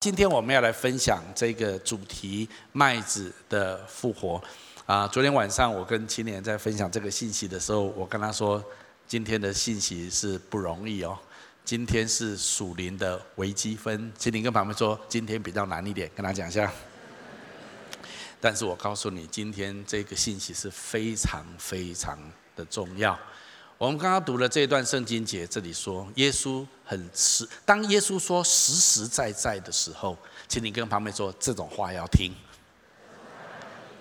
今天我们要来分享这个主题——麦子的复活。啊，昨天晚上我跟青年在分享这个信息的时候，我跟他说，今天的信息是不容易哦。今天是属灵的微积分。青年跟旁边说，今天比较难一点，跟他讲一下。但是我告诉你，今天这个信息是非常非常的重要。我们刚刚读了这一段圣经节，这里说耶稣很实。当耶稣说实实在在的时候，请你跟旁边说这种话要听。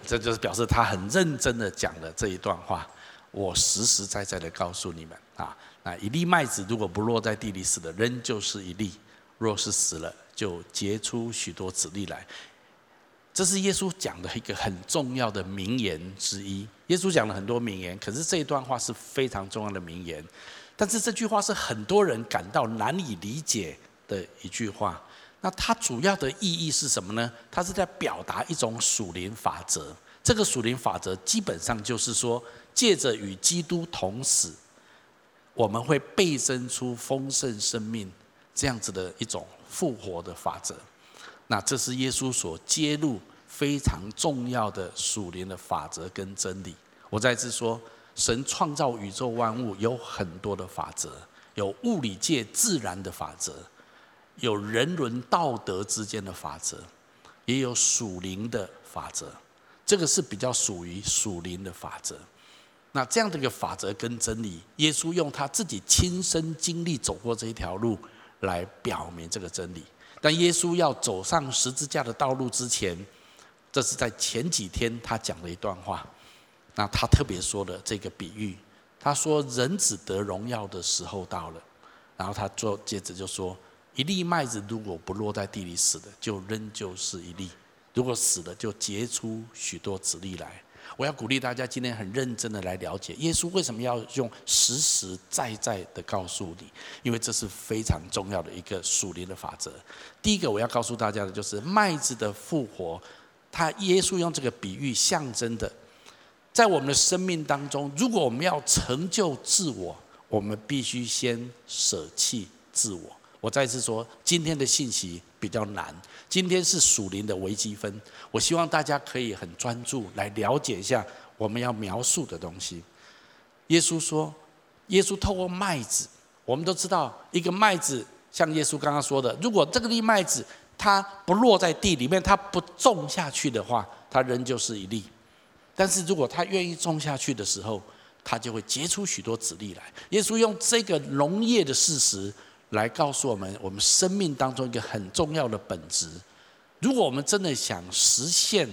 这就是表示他很认真的讲了这一段话。我实实在在的告诉你们啊，那一粒麦子如果不落在地里死了，仍旧是一粒；若是死了，就结出许多子粒来。这是耶稣讲的一个很重要的名言之一。耶稣讲了很多名言，可是这一段话是非常重要的名言。但是这句话是很多人感到难以理解的一句话。那它主要的意义是什么呢？它是在表达一种属灵法则。这个属灵法则基本上就是说，借着与基督同死，我们会倍增出丰盛生命这样子的一种复活的法则。那这是耶稣所揭露非常重要的属灵的法则跟真理。我再次说，神创造宇宙万物有很多的法则，有物理界自然的法则，有人伦道德之间的法则，也有属灵的法则。这个是比较属于属灵的法则。那这样的一个法则跟真理，耶稣用他自己亲身经历走过这一条路来表明这个真理。但耶稣要走上十字架的道路之前，这是在前几天他讲了一段话。那他特别说的这个比喻，他说：“人子得荣耀的时候到了。”然后他做接着就说：“一粒麦子如果不落在地里死的，就仍旧是一粒；如果死了，就结出许多子粒来。”我要鼓励大家今天很认真的来了解耶稣为什么要用实实在在的告诉你，因为这是非常重要的一个属灵的法则。第一个我要告诉大家的就是麦子的复活，他耶稣用这个比喻象征的，在我们的生命当中，如果我们要成就自我，我们必须先舍弃自我。我再次说，今天的信息比较难。今天是属灵的微积分，我希望大家可以很专注来了解一下我们要描述的东西。耶稣说，耶稣透过麦子，我们都知道，一个麦子像耶稣刚刚说的，如果这个粒麦子它不落在地里面，它不种下去的话，它仍旧是一粒；但是如果它愿意种下去的时候，它就会结出许多子粒来。耶稣用这个农业的事实。来告诉我们，我们生命当中一个很重要的本质。如果我们真的想实现、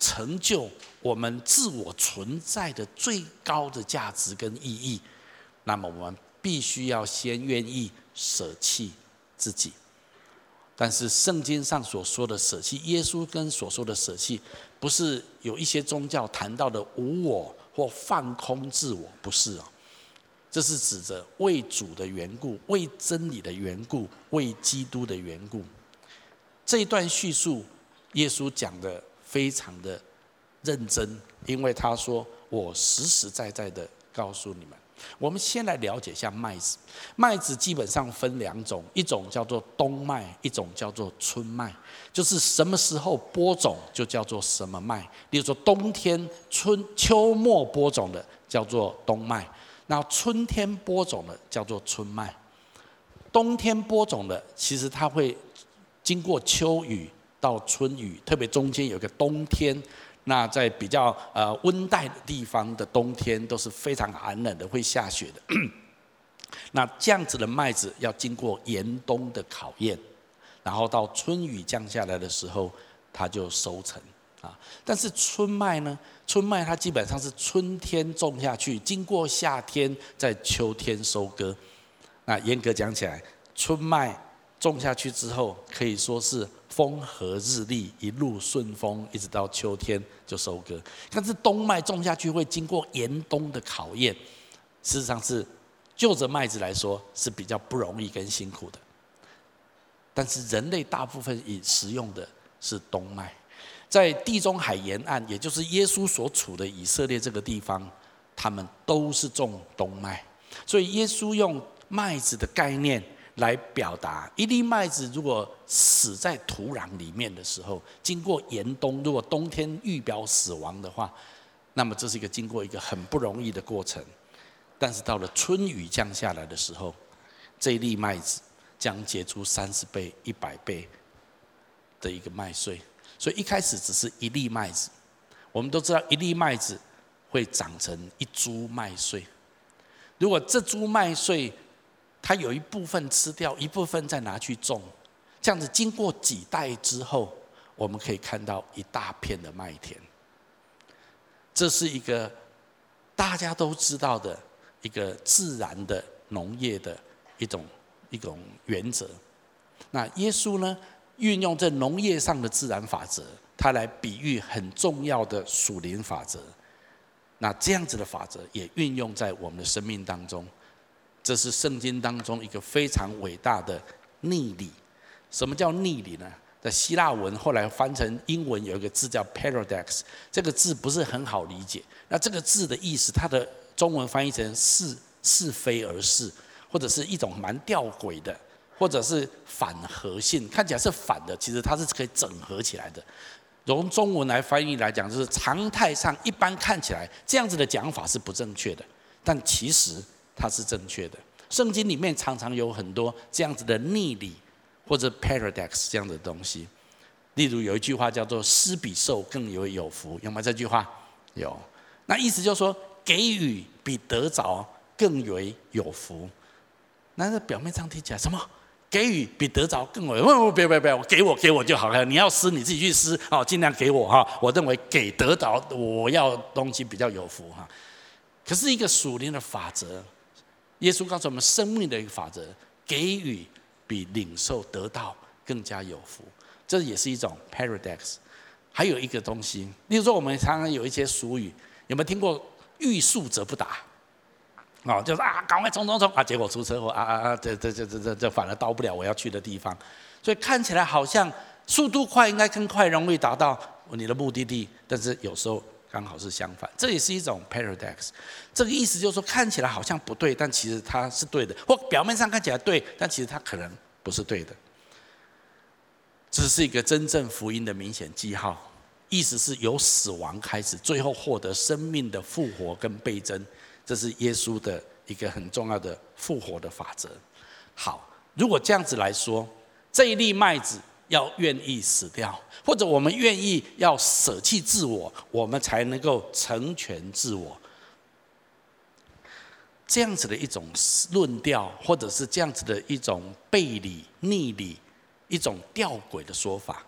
成就我们自我存在的最高的价值跟意义，那么我们必须要先愿意舍弃自己。但是圣经上所说的舍弃，耶稣跟所说的舍弃，不是有一些宗教谈到的无我或放空自我，不是哦。这是指着为主的缘故，为真理的缘故，为基督的缘故。这一段叙述，耶稣讲的非常的认真，因为他说：“我实实在在的告诉你们。”我们先来了解一下麦子。麦子基本上分两种，一种叫做冬麦，一种叫做春麦。就是什么时候播种，就叫做什么麦。例如说，冬天、春秋末播种的叫做冬麦。那春天播种的叫做春麦，冬天播种的其实它会经过秋雨到春雨，特别中间有个冬天。那在比较呃温带的地方的冬天都是非常寒冷的，会下雪的。那这样子的麦子要经过严冬的考验，然后到春雨降下来的时候，它就收成。啊，但是春麦呢？春麦它基本上是春天种下去，经过夏天，在秋天收割。那严格讲起来，春麦种下去之后，可以说是风和日丽，一路顺风，一直到秋天就收割。但是冬麦种下去会经过严冬的考验，事实上是就着麦子来说是比较不容易跟辛苦的。但是人类大部分以食用的是冬麦。在地中海沿岸，也就是耶稣所处的以色列这个地方，他们都是种冬麦，所以耶稣用麦子的概念来表达一粒麦子如果死在土壤里面的时候，经过严冬，如果冬天预表死亡的话，那么这是一个经过一个很不容易的过程。但是到了春雨降下来的时候，这一粒麦子将结出三十倍、一百倍的一个麦穗。所以一开始只是一粒麦子，我们都知道一粒麦子会长成一株麦穗。如果这株麦穗它有一部分吃掉，一部分再拿去种，这样子经过几代之后，我们可以看到一大片的麦田。这是一个大家都知道的一个自然的农业的一种一种原则。那耶稣呢？运用这农业上的自然法则，他来比喻很重要的属灵法则。那这样子的法则也运用在我们的生命当中，这是圣经当中一个非常伟大的逆理。什么叫逆理呢？在希腊文后来翻成英文有一个字叫 paradox，这个字不是很好理解。那这个字的意思，它的中文翻译成是是非而是，或者是一种蛮吊诡的。或者是反合性，看起来是反的，其实它是可以整合起来的。用中文来翻译来讲，就是常态上一般看起来这样子的讲法是不正确的，但其实它是正确的。圣经里面常常有很多这样子的逆理或者 paradox 这样的东西。例如有一句话叫做“施比受更为有福”，有没有这句话？有。那意思就是说，给予比得着更为有福。那这表面上听起来什么？给予比得着更为，不不不别别别，给我给我就好了。你要施你自己去施，好，尽量给我哈。我认为给得着我要东西比较有福哈。可是一个属灵的法则，耶稣告诉我们生命的一个法则，给予比领受得到更加有福。这也是一种 paradox。还有一个东西，例如说我们常常有一些俗语，有没有听过“欲速则不达”？哦，就是啊，赶快冲冲冲啊！结果出车祸啊啊啊！这这这这这这反而到不了我要去的地方，所以看起来好像速度快，应该更快容易达到你的目的地，但是有时候刚好是相反，这也是一种 paradox。这个意思就是说，看起来好像不对，但其实它是对的；或表面上看起来对，但其实它可能不是对的。这是一个真正福音的明显记号，意思是由死亡开始，最后获得生命的复活跟倍增。这是耶稣的一个很重要的复活的法则。好，如果这样子来说，这一粒麦子要愿意死掉，或者我们愿意要舍弃自我，我们才能够成全自我。这样子的一种论调，或者是这样子的一种背理、逆理、一种吊诡的说法，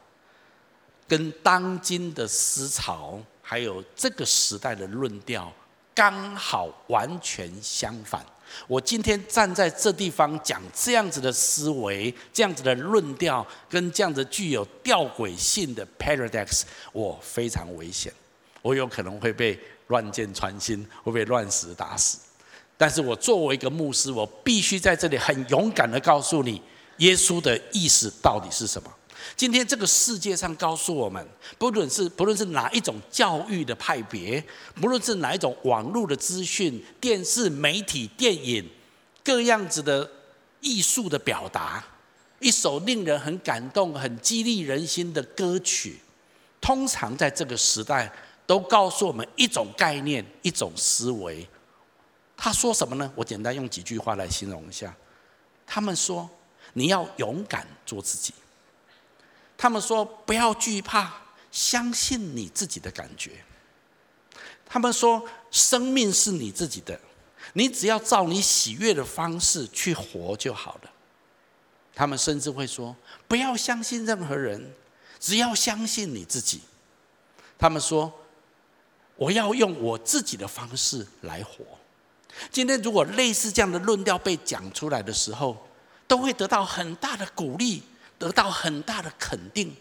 跟当今的思潮，还有这个时代的论调。刚好完全相反。我今天站在这地方讲这样子的思维、这样子的论调，跟这样子具有吊诡性的 paradox，我非常危险。我有可能会被乱箭穿心，会被乱石打死。但是我作为一个牧师，我必须在这里很勇敢的告诉你，耶稣的意思到底是什么。今天这个世界上告诉我们，不论是不论是哪一种教育的派别，不论是哪一种网络的资讯、电视媒体、电影，各样子的艺术的表达，一首令人很感动、很激励人心的歌曲，通常在这个时代都告诉我们一种概念、一种思维。他说什么呢？我简单用几句话来形容一下。他们说：“你要勇敢做自己。”他们说：“不要惧怕，相信你自己的感觉。”他们说：“生命是你自己的，你只要照你喜悦的方式去活就好了。”他们甚至会说：“不要相信任何人，只要相信你自己。”他们说：“我要用我自己的方式来活。”今天如果类似这样的论调被讲出来的时候，都会得到很大的鼓励。得到很大的肯定，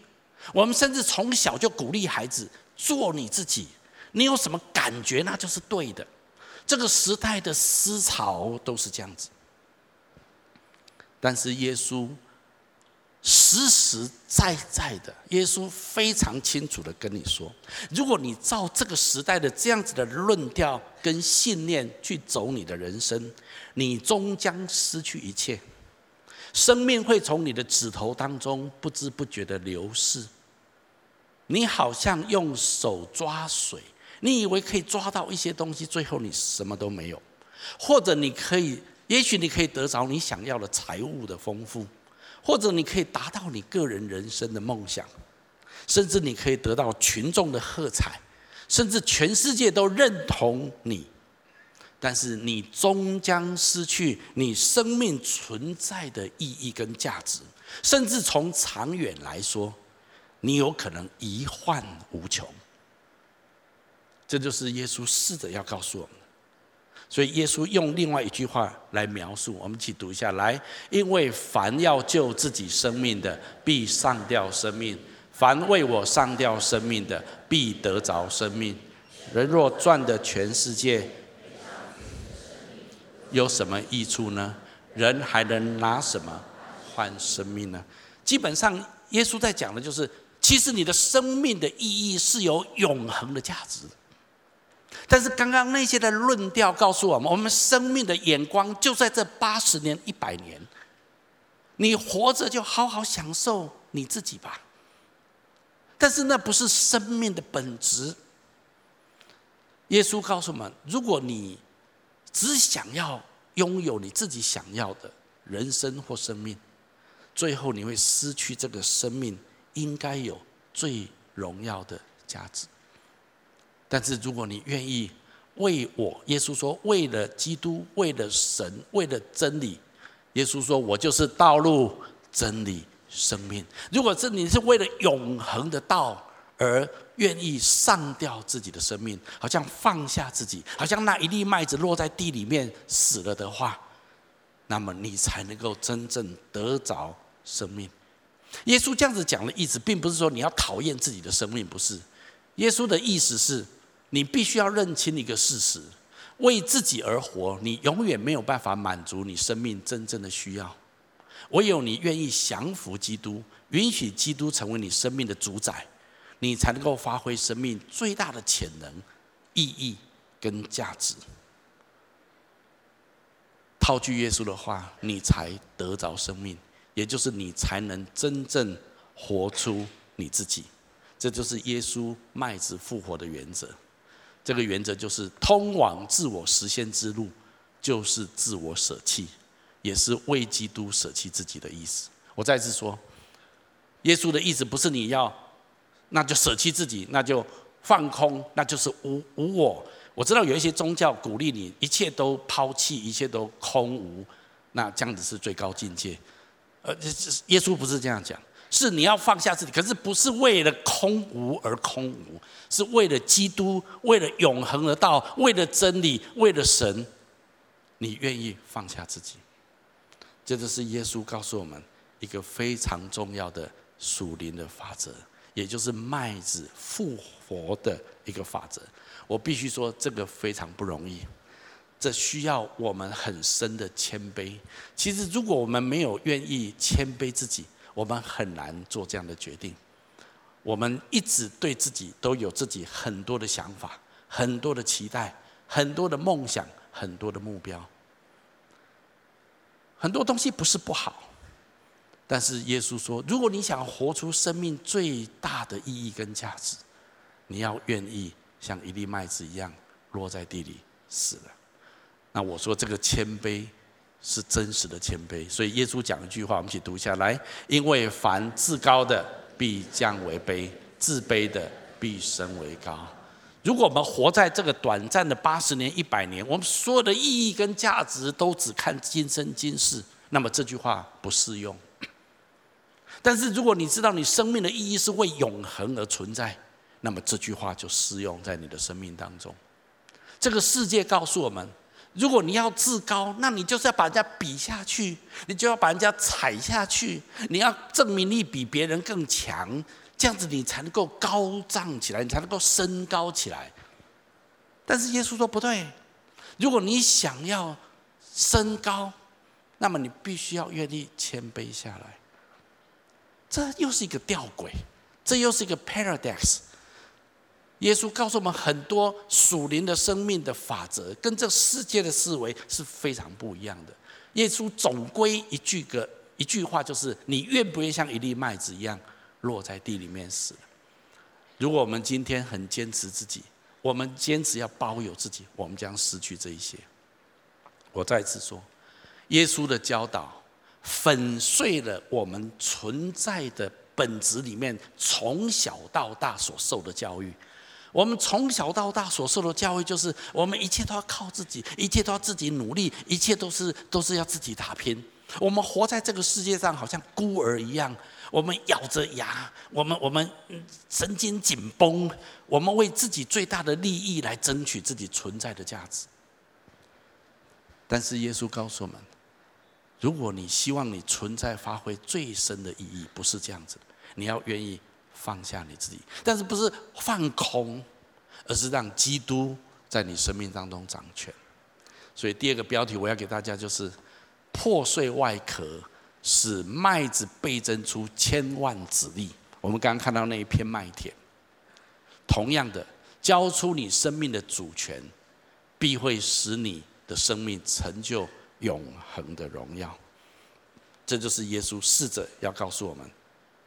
我们甚至从小就鼓励孩子做你自己，你有什么感觉那就是对的。这个时代的思潮都是这样子，但是耶稣实实在在的，耶稣非常清楚的跟你说：如果你照这个时代的这样子的论调跟信念去走你的人生，你终将失去一切。生命会从你的指头当中不知不觉的流逝。你好像用手抓水，你以为可以抓到一些东西，最后你什么都没有。或者你可以，也许你可以得着你想要的财物的丰富，或者你可以达到你个人人生的梦想，甚至你可以得到群众的喝彩，甚至全世界都认同你。但是你终将失去你生命存在的意义跟价值，甚至从长远来说，你有可能遗患无穷。这就是耶稣试着要告诉我们。所以耶稣用另外一句话来描述，我们一起读一下来：因为凡要救自己生命的，必丧掉生命；凡为我丧掉生命的，必得着生命。人若赚得全世界，有什么益处呢？人还能拿什么换生命呢？基本上，耶稣在讲的就是，其实你的生命的意义是有永恒的价值。但是刚刚那些的论调告诉我们，我们生命的眼光就在这八十年、一百年。你活着就好好享受你自己吧。但是那不是生命的本质。耶稣告诉我们，如果你只想要拥有你自己想要的人生或生命，最后你会失去这个生命应该有最荣耀的价值。但是如果你愿意为我，耶稣说，为了基督，为了神，为了真理，耶稣说，我就是道路、真理、生命。如果是你是为了永恒的道而愿意上吊自己的生命，好像放下自己，好像那一粒麦子落在地里面死了的话，那么你才能够真正得着生命。耶稣这样子讲的意思，并不是说你要讨厌自己的生命，不是。耶稣的意思是。你必须要认清一个事实：为自己而活，你永远没有办法满足你生命真正的需要。唯有你愿意降服基督，允许基督成为你生命的主宰，你才能够发挥生命最大的潜能、意义跟价值。套句耶稣的话，你才得着生命，也就是你才能真正活出你自己。这就是耶稣麦子复活的原则。这个原则就是通往自我实现之路，就是自我舍弃，也是为基督舍弃自己的意思。我再次说，耶稣的意思不是你要，那就舍弃自己，那就放空，那就是无无我。我知道有一些宗教鼓励你一切都抛弃，一切都空无，那这样子是最高境界。呃，耶稣不是这样讲。是你要放下自己，可是不是为了空无而空无，是为了基督，为了永恒的道，为了真理，为了神，你愿意放下自己。这就是耶稣告诉我们一个非常重要的属灵的法则，也就是麦子复活的一个法则。我必须说，这个非常不容易，这需要我们很深的谦卑。其实，如果我们没有愿意谦卑自己，我们很难做这样的决定。我们一直对自己都有自己很多的想法、很多的期待、很多的梦想、很多的目标。很多东西不是不好，但是耶稣说，如果你想活出生命最大的意义跟价值，你要愿意像一粒麦子一样落在地里死了。那我说这个谦卑。是真实的谦卑，所以耶稣讲一句话，我们一起读一下来：因为凡自高的必降为卑，自卑的必升为高。如果我们活在这个短暂的八十年、一百年，我们所有的意义跟价值都只看今生今世，那么这句话不适用。但是如果你知道你生命的意义是为永恒而存在，那么这句话就适用在你的生命当中。这个世界告诉我们。如果你要自高，那你就是要把人家比下去，你就要把人家踩下去，你要证明你比别人更强，这样子你才能够高涨起来，你才能够升高起来。但是耶稣说不对，如果你想要升高，那么你必须要愿意谦卑下来。这又是一个吊诡，这又是一个 paradox。耶稣告诉我们很多属灵的生命的法则，跟这世界的思维是非常不一样的。耶稣总归一句个一句话就是：你愿不愿意像一粒麦子一样落在地里面死？如果我们今天很坚持自己，我们坚持要保有自己，我们将失去这一些。我再次说，耶稣的教导粉碎了我们存在的本质里面从小到大所受的教育。我们从小到大所受的教育，就是我们一切都要靠自己，一切都要自己努力，一切都是都是要自己打拼。我们活在这个世界上，好像孤儿一样。我们咬着牙，我们我们神经紧绷，我们为自己最大的利益来争取自己存在的价值。但是耶稣告诉我们，如果你希望你存在发挥最深的意义，不是这样子，你要愿意放下你自己，但是不是放空，而是让基督在你生命当中掌权。所以第二个标题我要给大家就是破碎外壳。使麦子倍增出千万子粒。我们刚刚看到那一片麦田，同样的，交出你生命的主权，必会使你的生命成就永恒的荣耀。这就是耶稣试着要告诉我们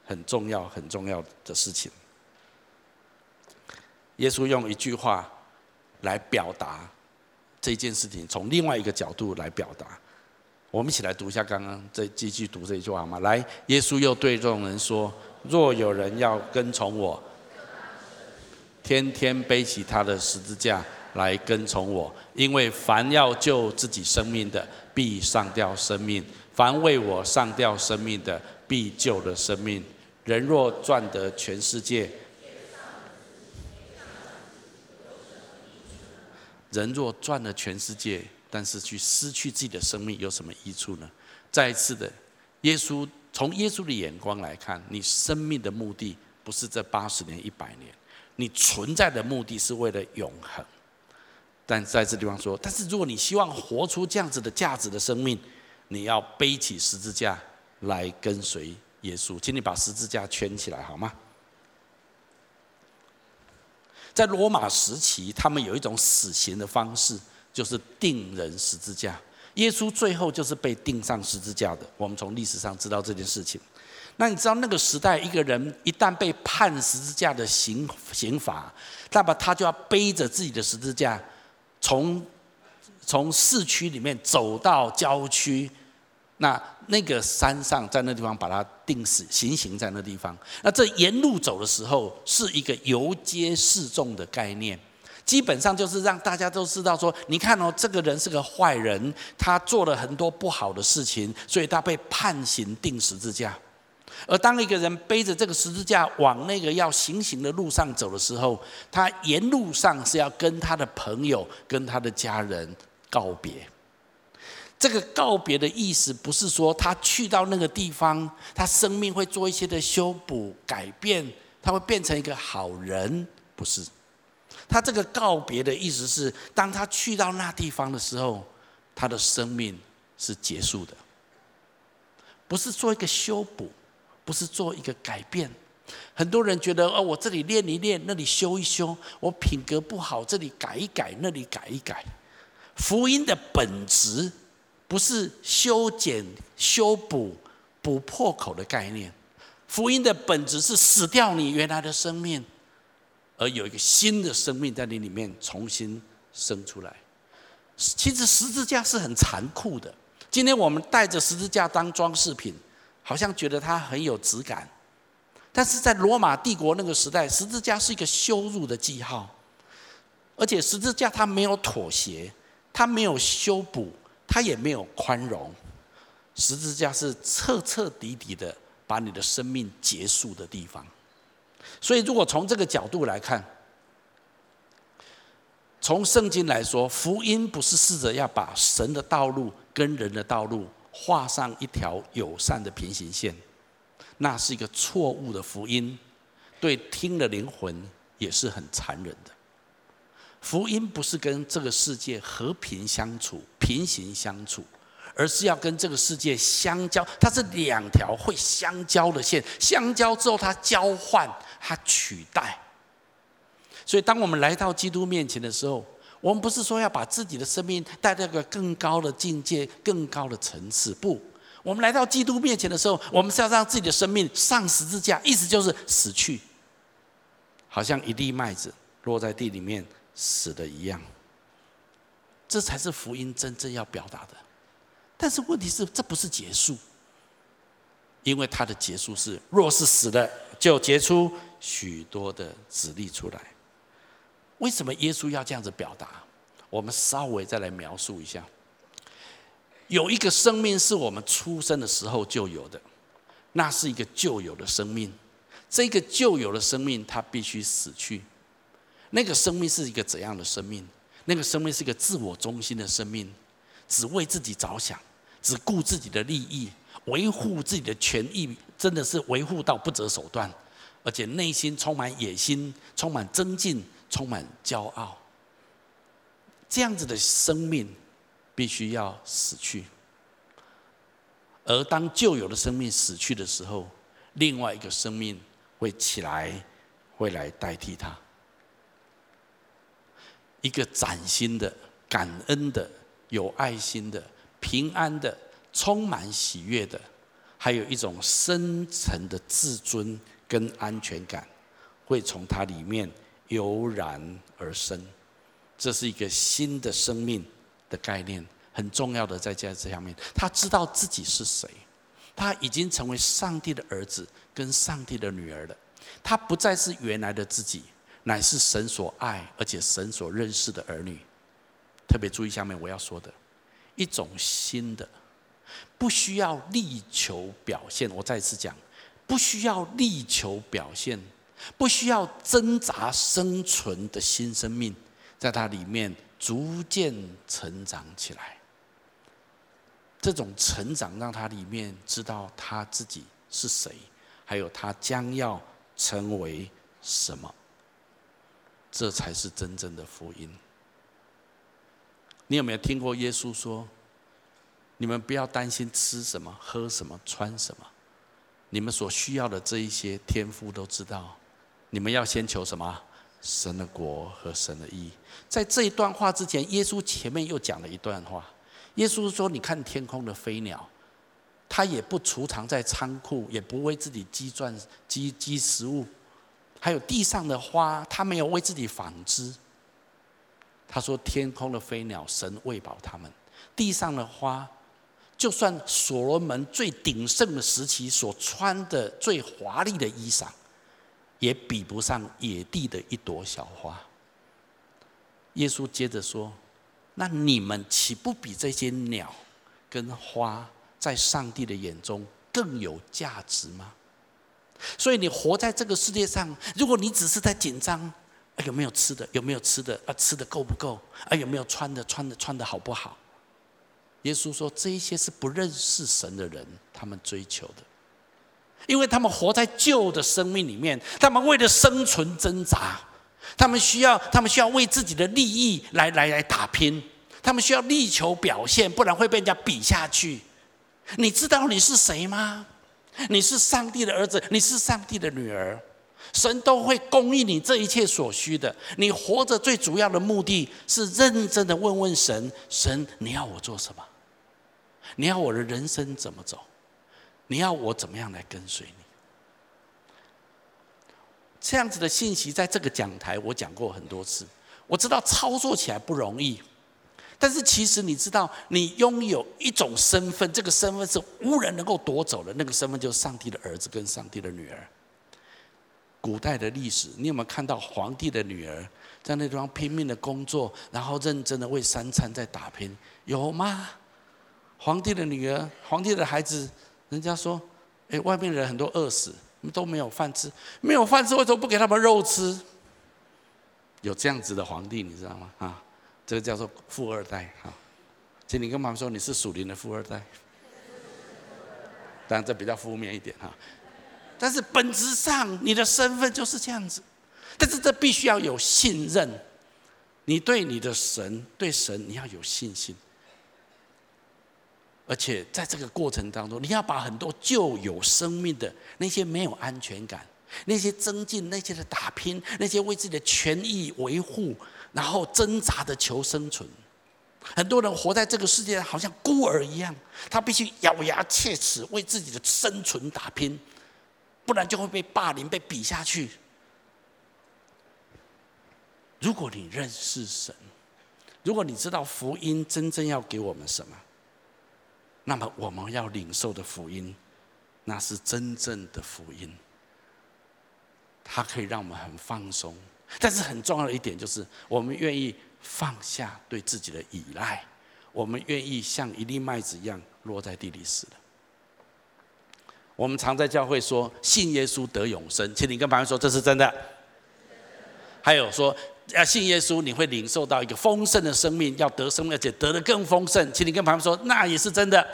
很重要、很重要的事情。耶稣用一句话来表达这件事情，从另外一个角度来表达。我们一起来读一下刚刚这继续读这一句话嘛。来，耶稣又对众人说：“若有人要跟从我，天天背起他的十字架来跟从我，因为凡要救自己生命的，必上吊生命；凡为我上吊生命的，必救了生命。人若赚得全世界，人若赚了全世界。”但是去失去自己的生命有什么益处呢？再一次的，耶稣从耶稣的眼光来看，你生命的目的不是这八十年、一百年，你存在的目的是为了永恒。但在这地方说，但是如果你希望活出这样子的价值的生命，你要背起十字架来跟随耶稣。请你把十字架圈起来好吗？在罗马时期，他们有一种死刑的方式。就是钉人十字架，耶稣最后就是被钉上十字架的。我们从历史上知道这件事情。那你知道那个时代，一个人一旦被判十字架的刑刑罚，那么他就要背着自己的十字架，从从市区里面走到郊区，那那个山上，在那地方把他定死，行刑在那地方。那这沿路走的时候，是一个游街示众的概念。基本上就是让大家都知道说，你看哦，这个人是个坏人，他做了很多不好的事情，所以他被判刑定十字架。而当一个人背着这个十字架往那个要行刑的路上走的时候，他沿路上是要跟他的朋友、跟他的家人告别。这个告别的意思不是说他去到那个地方，他生命会做一些的修补、改变，他会变成一个好人，不是。他这个告别的意思是，当他去到那地方的时候，他的生命是结束的，不是做一个修补，不是做一个改变。很多人觉得哦，我这里练一练，那里修一修，我品格不好，这里改一改，那里改一改。福音的本质不是修剪、修补、补破口的概念，福音的本质是死掉你原来的生命。而有一个新的生命在你里面重新生出来。其实十字架是很残酷的。今天我们带着十字架当装饰品，好像觉得它很有质感。但是在罗马帝国那个时代，十字架是一个羞辱的记号，而且十字架它没有妥协，它没有修补，它也没有宽容。十字架是彻彻底底的把你的生命结束的地方。所以，如果从这个角度来看，从圣经来说，福音不是试着要把神的道路跟人的道路画上一条友善的平行线，那是一个错误的福音，对听的灵魂也是很残忍的。福音不是跟这个世界和平相处、平行相处。而是要跟这个世界相交，它是两条会相交的线，相交之后它交换，它取代。所以，当我们来到基督面前的时候，我们不是说要把自己的生命带到一个更高的境界、更高的层次，不，我们来到基督面前的时候，我们是要让自己的生命上十字架，意思就是死去，好像一粒麦子落在地里面死的一样。这才是福音真正要表达的。但是问题是，这不是结束，因为它的结束是：若是死了，就结出许多的子粒出来。为什么耶稣要这样子表达？我们稍微再来描述一下。有一个生命是我们出生的时候就有的，那是一个旧有的生命。这个旧有的生命，它必须死去。那个生命是一个怎样的生命？那个生命是一个自我中心的生命，只为自己着想，只顾自己的利益，维护自己的权益，真的是维护到不择手段，而且内心充满野心，充满争竞，充满骄傲。这样子的生命。必须要死去，而当旧有的生命死去的时候，另外一个生命会起来，会来代替他。一个崭新的、感恩的、有爱心的、平安的、充满喜悦的，还有一种深沉的自尊跟安全感，会从它里面油然而生。这是一个新的生命。的概念很重要的，在这这上面，他知道自己是谁，他已经成为上帝的儿子跟上帝的女儿了。他不再是原来的自己，乃是神所爱而且神所认识的儿女。特别注意下面我要说的，一种新的，不需要力求表现。我再次讲，不需要力求表现，不需要挣扎生存的新生命，在它里面。逐渐成长起来，这种成长让他里面知道他自己是谁，还有他将要成为什么，这才是真正的福音。你有没有听过耶稣说：“你们不要担心吃什么、喝什么、穿什么，你们所需要的这一些，天父都知道。你们要先求什么？”神的国和神的义，在这一段话之前，耶稣前面又讲了一段话。耶稣说：“你看天空的飞鸟，它也不储藏在仓库，也不为自己积赚积积食物；还有地上的花，它没有为自己纺织。”他说：“天空的飞鸟，神喂饱他们；地上的花，就算所罗门最鼎盛的时期所穿的最华丽的衣裳。”也比不上野地的一朵小花。耶稣接着说：“那你们岂不比这些鸟跟花在上帝的眼中更有价值吗？”所以你活在这个世界上，如果你只是在紧张，啊，有没有吃的？有没有吃的？啊，吃的够不够？啊，有没有穿的？穿的穿的好不好？耶稣说：“这一些是不认识神的人，他们追求的。”因为他们活在旧的生命里面，他们为了生存挣扎，他们需要，他们需要为自己的利益来来来打拼，他们需要力求表现，不然会被人家比下去。你知道你是谁吗？你是上帝的儿子，你是上帝的女儿，神都会供应你这一切所需的。你活着最主要的目的是认真的问问神：神，你要我做什么？你要我的人生怎么走？你要我怎么样来跟随你？这样子的信息，在这个讲台我讲过很多次。我知道操作起来不容易，但是其实你知道，你拥有一种身份，这个身份是无人能够夺走的。那个身份就是上帝的儿子跟上帝的女儿。古代的历史，你有没有看到皇帝的女儿在那地方拼命的工作，然后认真的为三餐在打拼？有吗？皇帝的女儿，皇帝的孩子。人家说：“哎，外面人很多饿死，都没有饭吃，没有饭吃，为什么不给他们肉吃？”有这样子的皇帝，你知道吗？啊，这个叫做富二代。哈，请你跟妈妈说，你是属灵的富二代。当然，这比较负面一点哈。但是本质上，你的身份就是这样子。但是这必须要有信任，你对你的神，对神，你要有信心。而且在这个过程当中，你要把很多旧有生命的那些没有安全感、那些增进、那些的打拼、那些为自己的权益维护，然后挣扎的求生存，很多人活在这个世界上，好像孤儿一样，他必须咬牙切齿为自己的生存打拼，不然就会被霸凌、被比下去。如果你认识神，如果你知道福音真正要给我们什么，那么我们要领受的福音，那是真正的福音。它可以让我们很放松，但是很重要的一点就是，我们愿意。放下对自己的依赖，我们愿意像一粒麦子一样落在地里死了。我们常在教会说信耶稣得永生，请你跟朋友说这是真的。还有说要信耶稣你会领受到一个丰盛的生命，要得生命而且得的更丰盛，请你跟朋友说那也是真的。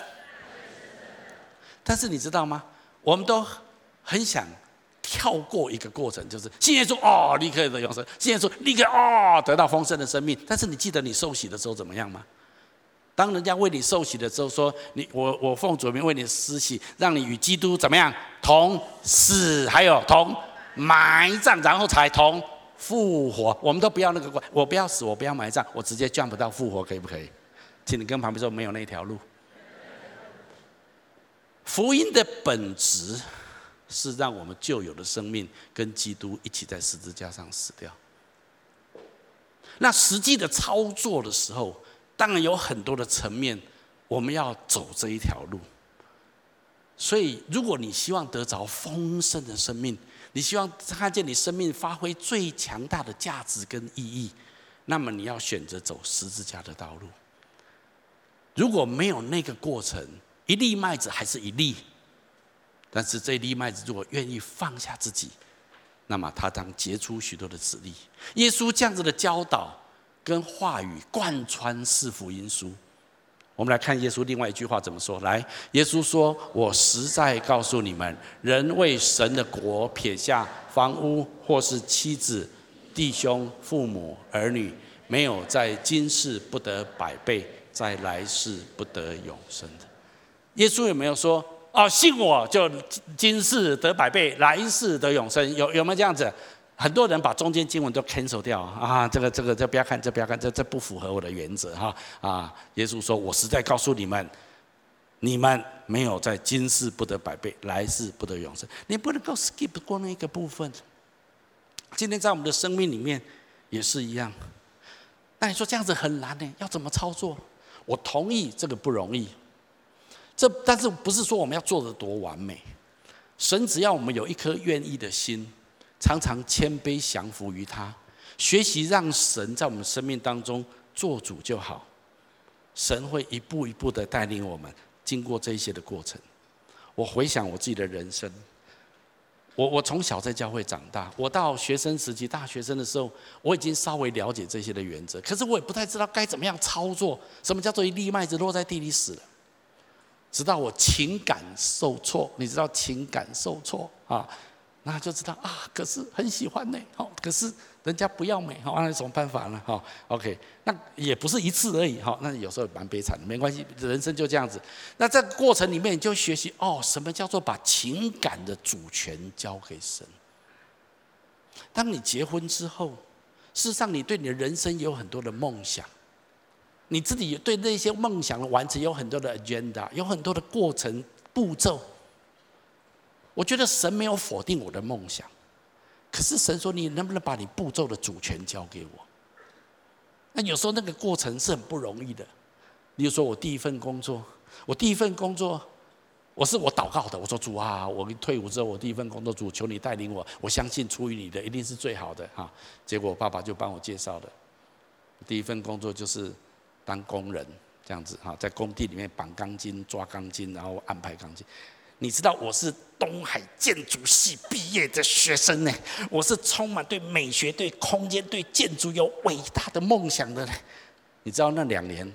但是你知道吗？我们都很想。跳过一个过程，就是信耶稣哦，立刻得永生；信耶稣立刻哦，得到丰盛的生命。但是你记得你受洗的时候怎么样吗？当人家为你受洗的时候，说你我我奉主名为你施洗，让你与基督怎么样同死，还有同埋葬，然后才同复活。我们都不要那个，我不要死，我不要埋葬，我直接 jump 到复活，可以不可以？请你跟旁边说，没有那条路。福音的本质。是让我们旧有的生命跟基督一起在十字架上死掉。那实际的操作的时候，当然有很多的层面，我们要走这一条路。所以，如果你希望得着丰盛的生命，你希望看见你生命发挥最强大的价值跟意义，那么你要选择走十字架的道路。如果没有那个过程，一粒麦子还是一粒。但是这粒麦子如果愿意放下自己，那么他将结出许多的子粒。耶稣这样子的教导跟话语贯穿四福音书。我们来看耶稣另外一句话怎么说。来，耶稣说：“我实在告诉你们，人为神的国撇下房屋或是妻子、弟兄、父母、儿女，没有在今世不得百倍，在来世不得永生的。”耶稣有没有说？哦，信我就今世得百倍，来世得永生。有有没有这样子？很多人把中间经文都 cancel 掉啊！这个这个这不要看，这不要看，这这不符合我的原则哈啊！耶稣说：“我实在告诉你们，你们没有在今世不得百倍，来世不得永生。你不能够 skip 过那个部分。今天在我们的生命里面也是一样。那你说这样子很难呢？要怎么操作？我同意这个不容易。”这但是不是说我们要做得多完美？神只要我们有一颗愿意的心，常常谦卑降服于他，学习让神在我们生命当中做主就好。神会一步一步的带领我们经过这些的过程。我回想我自己的人生，我我从小在教会长大，我到学生时期大学生的时候，我已经稍微了解这些的原则，可是我也不太知道该怎么样操作。什么叫做一粒麦子落在地里死了？直到我情感受挫，你知道情感受挫啊，那就知道啊。可是很喜欢呢，好，可是人家不要美，好，那有什么办法呢？哈，OK，那也不是一次而已，哈，那有时候蛮悲惨的，没关系，人生就这样子。那这个过程里面，你就学习哦，什么叫做把情感的主权交给神？当你结婚之后，事实上你对你的人生有很多的梦想。你自己对那些梦想的完成有很多的 agenda，有很多的过程步骤。我觉得神没有否定我的梦想，可是神说，你能不能把你步骤的主权交给我？那有时候那个过程是很不容易的。比如说我第一份工作，我第一份工作，我是我祷告的，我说主啊，我退伍之后我第一份工作，主求你带领我，我相信出于你的一定是最好的哈。结果我爸爸就帮我介绍了，第一份工作就是。当工人这样子哈，在工地里面绑钢筋、抓钢筋，然后安排钢筋。你知道我是东海建筑系毕业的学生呢，我是充满对美学、对空间、对建筑有伟大的梦想的。你知道那两年，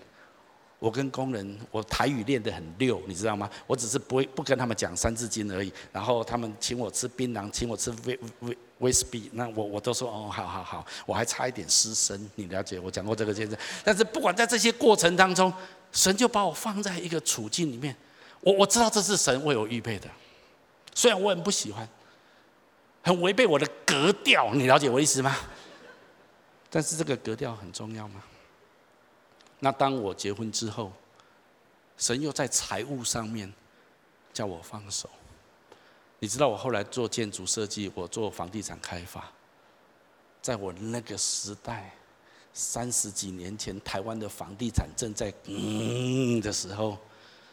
我跟工人，我台语练得很溜，你知道吗？我只是不会不跟他们讲三字经而已。然后他们请我吃槟榔，请我吃威威。威士忌，那我我都说哦，好好好，我还差一点失身，你了解？我讲过这个见证。但是不管在这些过程当中，神就把我放在一个处境里面，我我知道这是神为我预备的，虽然我很不喜欢，很违背我的格调，你了解我意思吗？但是这个格调很重要吗？那当我结婚之后，神又在财务上面叫我放手。你知道我后来做建筑设计，我做房地产开发，在我那个时代，三十几年前，台湾的房地产正在嗯的时候，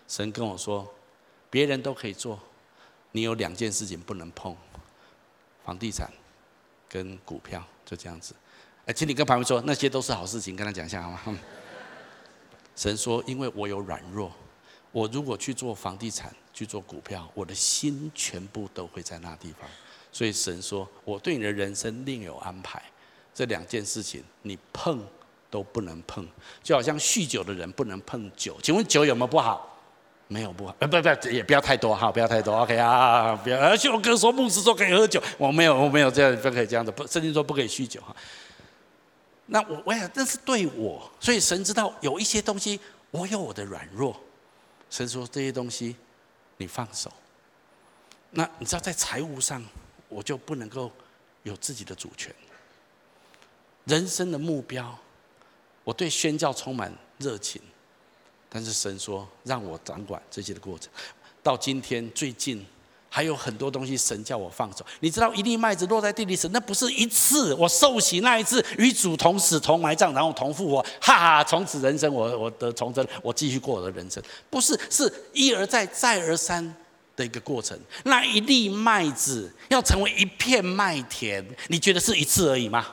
神跟我说，别人都可以做，你有两件事情不能碰，房地产跟股票，就这样子。哎，请你跟旁边说，那些都是好事情，跟他讲一下好吗？神说，因为我有软弱，我如果去做房地产。去做股票，我的心全部都会在那地方。所以神说，我对你的人生另有安排。这两件事情你碰都不能碰，就好像酗酒的人不能碰酒。请问酒有没有不好？没有不好。呃，不不，也不要太多哈，不要太多。OK 啊，不要。而且我哥说牧师说可以喝酒，我没有，我没有这样，不可以这样子。不，圣经说不可以酗酒哈。那我我想，这是对我，所以神知道有一些东西，我有我的软弱。神说这些东西。你放手，那你知道在财务上，我就不能够有自己的主权。人生的目标，我对宣教充满热情，但是神说让我掌管这些的过程。到今天最近还有很多东西，神叫我放手。你知道一粒麦子落在地里时，那不是一次我受洗那一次与主同死同埋葬，然后同复活，哈哈！从此人生我我的重生，我继续过我的人生，不是，是一而再再而三的一个过程。那一粒麦子要成为一片麦田，你觉得是一次而已吗？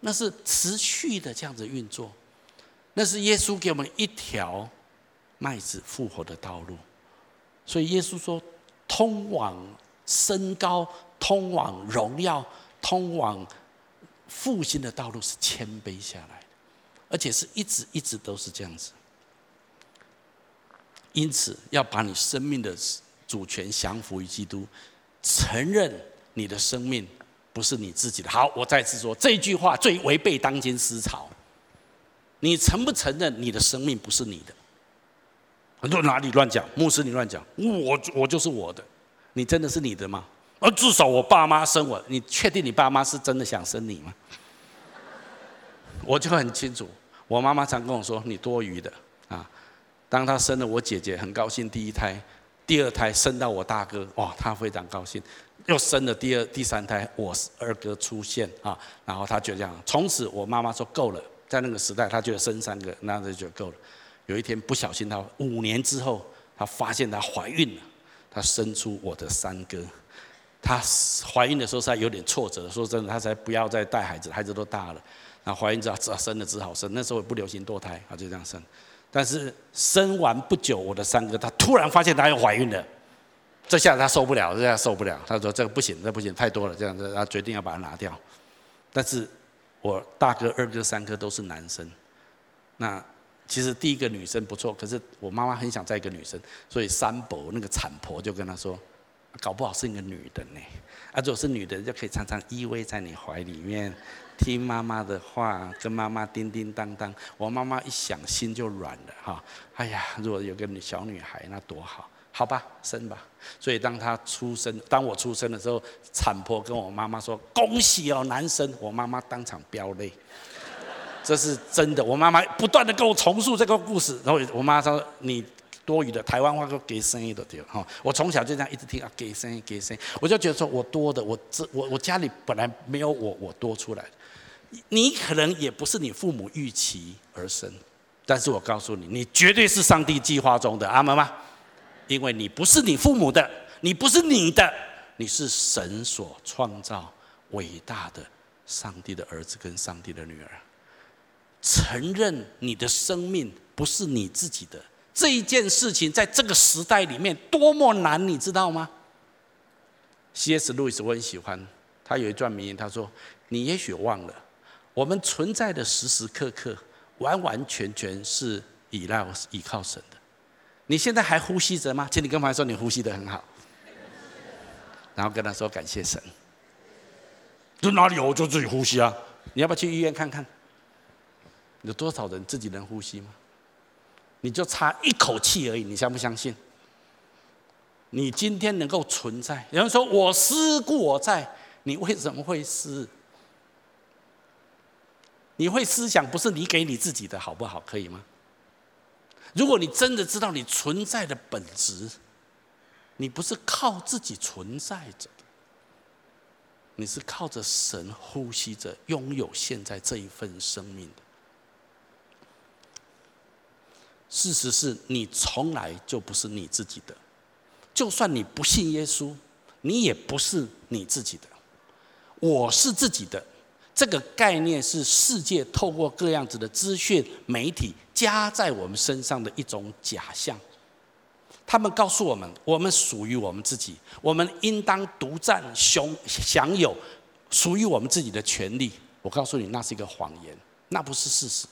那是持续的这样子运作，那是耶稣给我们一条麦子复活的道路。所以耶稣说。通往升高、通往荣耀、通往复兴的道路是谦卑下来的，而且是一直一直都是这样子。因此，要把你生命的主权降服于基督，承认你的生命不是你自己的。好，我再次说这句话最违背当今思潮。你承不承认你的生命不是你的？很多人哪里乱讲？牧师你乱讲，我我就是我的，你真的是你的吗？而至少我爸妈生我，你确定你爸妈是真的想生你吗？我就很清楚，我妈妈常跟我说，你多余的啊。当她生了我姐姐，很高兴，第一胎、第二胎生到我大哥，哇，她非常高兴，又生了第二、第三胎，我二哥出现啊，然后她就这样，从此我妈妈说够了，在那个时代，她就生三个，那就够了。有一天不小心，她五年之后，她发现她怀孕了，她生出我的三哥。她怀孕的时候，是有点挫折。说真的，她才不要再带孩子，孩子都大了。然后怀孕之后，只好生了，只好生。那时候也不流行堕胎，她就这样生。但是生完不久，我的三哥她突然发现她又怀孕了，这下他受不了，这下受不了。她说：“这个不行，这不行，太多了。”这样子，她决定要把它拿掉。但是我大哥、二哥、三哥都是男生，那。其实第一个女生不错，可是我妈妈很想再一个女生，所以三伯那个产婆就跟她说，搞不好是一个女的呢。啊，如果是女的，就可以常常依偎在你怀里面，听妈妈的话，跟妈妈叮叮当当。我妈妈一想，心就软了哈。哎呀，如果有个小女孩，那多好，好吧，生吧。所以当他出生，当我出生的时候，产婆跟我妈妈说：“恭喜哦，男生。”我妈妈当场飙泪。这是真的，我妈妈不断的跟我重述这个故事，然后我妈说：“你多余的台湾话都给生意的对哈。”我从小就这样一直听啊，给生意给生意，我就觉得说我多的，我这我我家里本来没有我，我多出来。你可能也不是你父母预期而生，但是我告诉你，你绝对是上帝计划中的阿们吗？因为你不是你父母的，你不是你的，你是神所创造伟大的上帝的儿子跟上帝的女儿。承认你的生命不是你自己的这一件事情，在这个时代里面多么难，你知道吗？C.S. 路易斯我很喜欢，他有一段名言，他说：“你也许忘了，我们存在的时时刻刻，完完全全是依赖依靠神的。你现在还呼吸着吗？请你跟朋友说，你呼吸的很好，然后跟他说感谢神。这哪里有？我就自己呼吸啊！你要不要去医院看看？”有多少人自己能呼吸吗？你就差一口气而已，你相不相信？你今天能够存在，有人说我思故我在，你为什么会思？你会思想不是你给你自己的好不好？可以吗？如果你真的知道你存在的本质，你不是靠自己存在着，你是靠着神呼吸着，拥有现在这一份生命的。事实是你从来就不是你自己的，就算你不信耶稣，你也不是你自己的。我是自己的。这个概念是世界透过各样子的资讯媒体加在我们身上的一种假象。他们告诉我们，我们属于我们自己，我们应当独占、享享有属于我们自己的权利。我告诉你，那是一个谎言，那不是事实。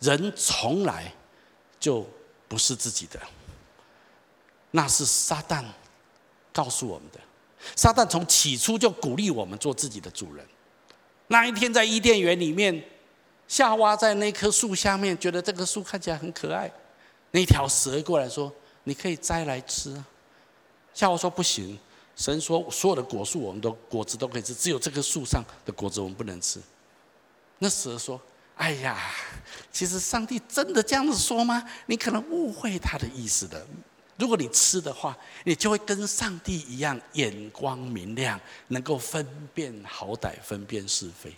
人从来就不是自己的，那是撒旦告诉我们的。撒旦从起初就鼓励我们做自己的主人。那一天在伊甸园里面，夏娃在那棵树下面，觉得这棵树看起来很可爱。那条蛇过来说：“你可以摘来吃啊。”夏娃说：“不行。”神说：“所有的果树，我们都果子都可以吃，只有这棵树上的果子我们不能吃。”那蛇说：“哎呀，其实上帝真的这样子说吗？你可能误会他的意思的。”如果你吃的话，你就会跟上帝一样眼光明亮，能够分辨好歹，分辨是非。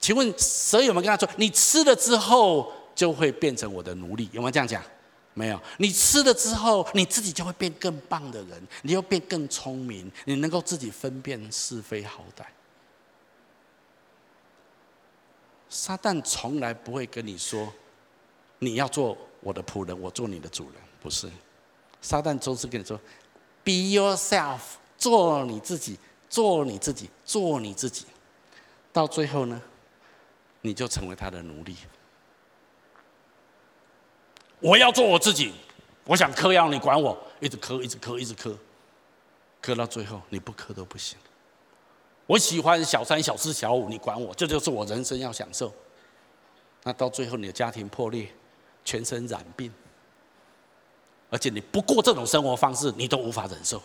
请问蛇有没有跟他说：“你吃了之后就会变成我的奴隶？”有没有这样讲？没有。你吃了之后，你自己就会变更棒的人，你又变更聪明，你能够自己分辨是非好歹。撒旦从来不会跟你说：“你要做我的仆人，我做你的主人。”不是。撒旦总是跟你说：“Be yourself，做你自己，做你自己，做你自己。”到最后呢，你就成为他的奴隶。我要做我自己，我想嗑药，你管我？一直嗑，一直嗑，一直嗑，嗑到最后你不嗑都不行。我喜欢小三、小四、小五，你管我？这就是我人生要享受。那到最后你的家庭破裂，全身染病。而且你不过这种生活方式，你都无法忍受。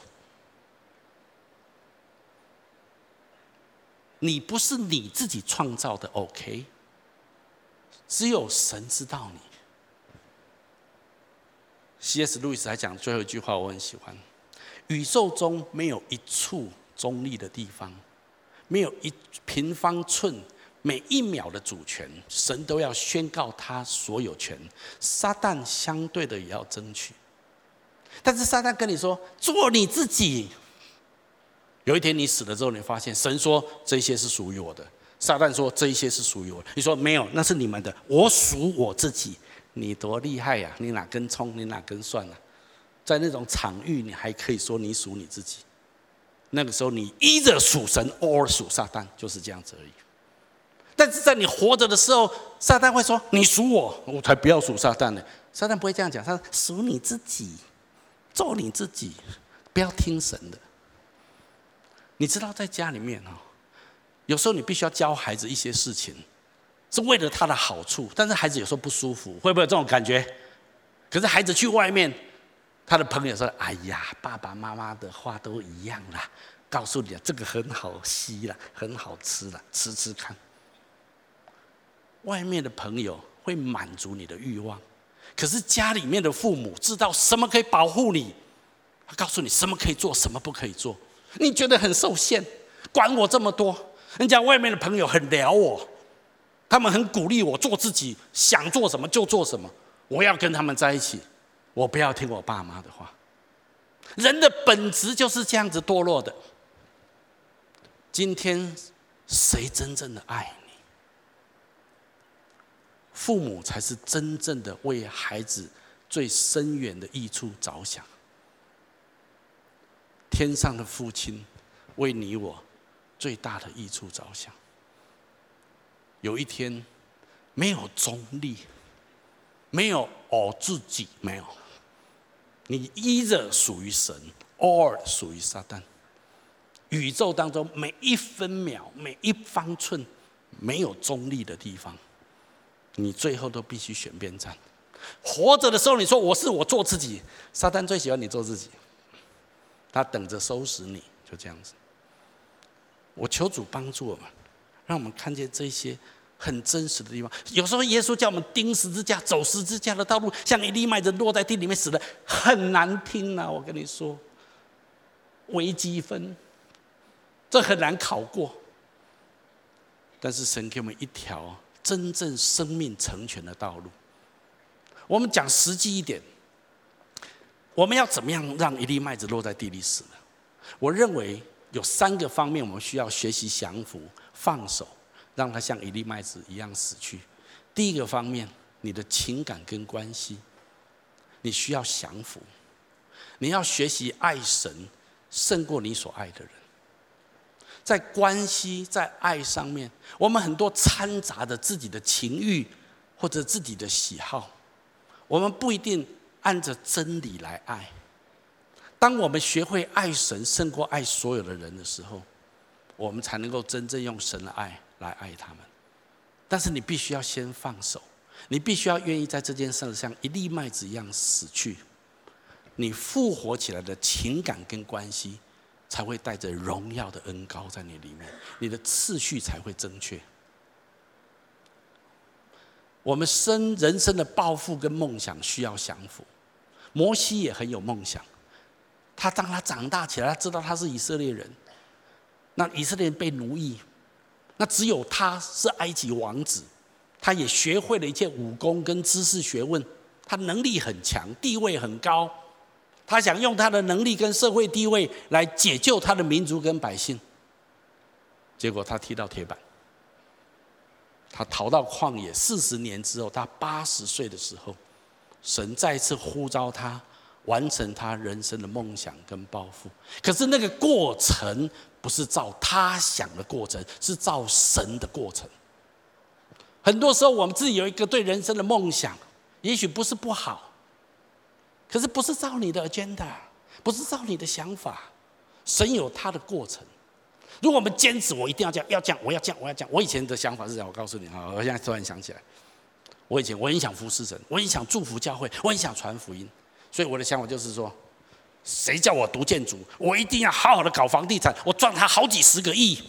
你不是你自己创造的，OK？只有神知道你。C.S. 路易斯还讲最后一句话，我很喜欢：宇宙中没有一处中立的地方，没有一平方寸、每一秒的主权，神都要宣告他所有权。撒旦相对的也要争取。但是撒旦跟你说，做你自己。有一天你死了之后，你发现神说，这些是属于我的，撒旦说，这些是属于我的。你说没有，那是你们的，我属我自己。你多厉害呀！你哪根葱？你哪根蒜啊？在那种场域，你还可以说你属你自己。那个时候你依着属神，or 属撒旦，就是这样子而已。但是在你活着的时候，撒旦会说你属我，我才不要属撒旦呢。撒旦不会这样讲，他说属你自己。做你自己，不要听神的。你知道，在家里面啊，有时候你必须要教孩子一些事情，是为了他的好处。但是孩子有时候不舒服，会不会有这种感觉？可是孩子去外面，他的朋友说：“哎呀，爸爸妈妈的话都一样啦，告诉你啊，这个很好吸了，很好吃了，吃吃看。”外面的朋友会满足你的欲望。可是家里面的父母知道什么可以保护你，他告诉你什么可以做，什么不可以做，你觉得很受限，管我这么多。人家外面的朋友很撩我，他们很鼓励我做自己，想做什么就做什么。我要跟他们在一起，我不要听我爸妈的话。人的本质就是这样子堕落的。今天谁真正的爱你？父母才是真正的为孩子最深远的益处着想。天上的父亲为你我最大的益处着想。有一天，没有中立，没有我自己，没有，你依着属于神，or 属于撒旦。宇宙当中每一分秒、每一方寸，没有中立的地方。你最后都必须选边站。活着的时候，你说我是我做自己，撒旦最喜欢你做自己，他等着收拾你，就这样子。我求主帮助我们，让我们看见这些很真实的地方。有时候耶稣叫我们钉十字架，走十字架的道路，像一粒麦子落在地里面死的，很难听啊！我跟你说，微积分，这很难考过。但是神给我们一条真正生命成全的道路。我们讲实际一点，我们要怎么样让一粒麦子落在地里死呢？我认为有三个方面，我们需要学习降服、放手，让它像一粒麦子一样死去。第一个方面，你的情感跟关系，你需要降服，你要学习爱神胜过你所爱的人。在关系、在爱上面，我们很多掺杂着自己的情欲或者自己的喜好，我们不一定按着真理来爱。当我们学会爱神胜过爱所有的人的时候，我们才能够真正用神的爱来爱他们。但是你必须要先放手，你必须要愿意在这件事上像一粒麦子一样死去，你复活起来的情感跟关系才会带着荣耀的恩膏在你里面，你的次序才会正确。我们生人生的抱负跟梦想需要降服，摩西也很有梦想。他当他长大起来，他知道他是以色列人，那以色列人被奴役，那只有他是埃及王子，他也学会了一切武功跟知识学问，他能力很强，地位很高，他想用他的能力跟社会地位来解救他的民族跟百姓，结果他踢到铁板，他逃到旷野四十年之后，他八十岁的时候，神再次呼召他。完成他人生的梦想跟抱负，可是那个过程不是照他想的过程，是照神的过程。很多时候，我们自己有一个对人生的梦想，也许不是不好，可是不是照你的 agenda，不是照你的想法。神有他的过程。如果我们坚持，我一定要这样，要这样，我要这样，我要这样。我以前的想法是这样，我告诉你哈，我现在突然想起来，我以前我很想服侍神，我很想祝福教会，我很想传福音。所以我的想法就是说，谁叫我读建筑，我一定要好好的搞房地产，我赚他好几十个亿，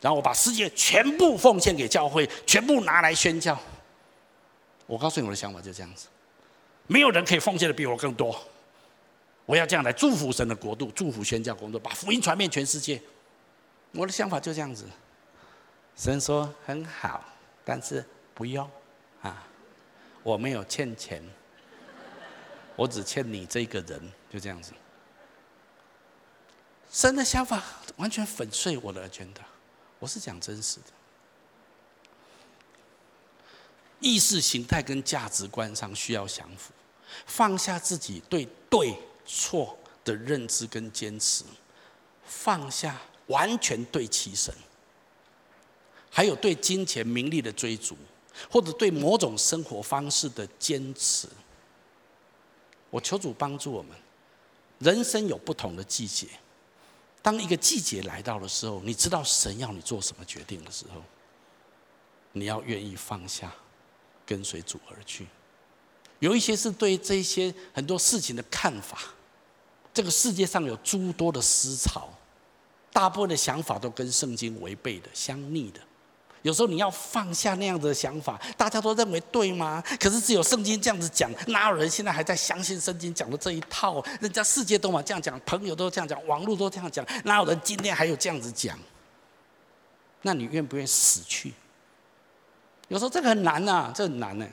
然后我把世界全部奉献给教会，全部拿来宣教。我告诉你，我的想法就这样子，没有人可以奉献的比我更多。我要这样来祝福神的国度，祝福宣教工作，把福音传遍全世界。我的想法就这样子。神说很好，但是不用，我没有欠钱。我只欠你这个人，就这样子。神的想法完全粉碎我的 agenda，我是讲真实的。意识形态跟价值观上需要降服，放下自己对对错的认知跟坚持，放下完全对齐神，还有对金钱名利的追逐，或者对某种生活方式的坚持。我求主帮助我们，人生有不同的季节。当一个季节来到的时候，你知道神要你做什么决定的时候，你要愿意放下，跟随主而去。有一些是对这些很多事情的看法，这个世界上有诸多的思潮，大部分的想法都跟圣经违背的、相逆的。有时候你要放下那样的想法，大家都认为对吗？可是只有圣经这样子讲，哪有人现在还在相信圣经讲的这一套？人家世界都嘛这样讲，朋友都这样讲，网络都这样讲，哪有人今天还有这样子讲？那你愿不愿意死去？有时候这个很难呐、啊，这很难呢。